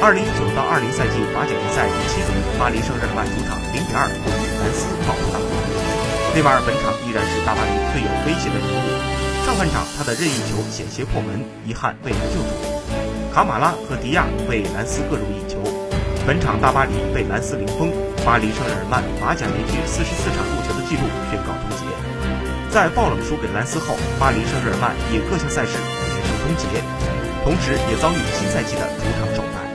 二零一九到二零赛季法甲联赛第七轮，巴黎圣日耳曼主场零比二不敌兰斯爆出大火。内马尔本场依然是大巴黎最有威胁的人物。上半场他的任意球险些破门，遗憾未能救主。卡马拉和迪亚被兰斯各入一球。本场大巴黎被兰斯零封，巴黎圣日耳曼法甲连续四十四场入球的记录宣告终结。在爆冷输给兰斯后，巴黎圣日耳曼也各项赛事全胜终结，同时也遭遇新赛季的主场首败。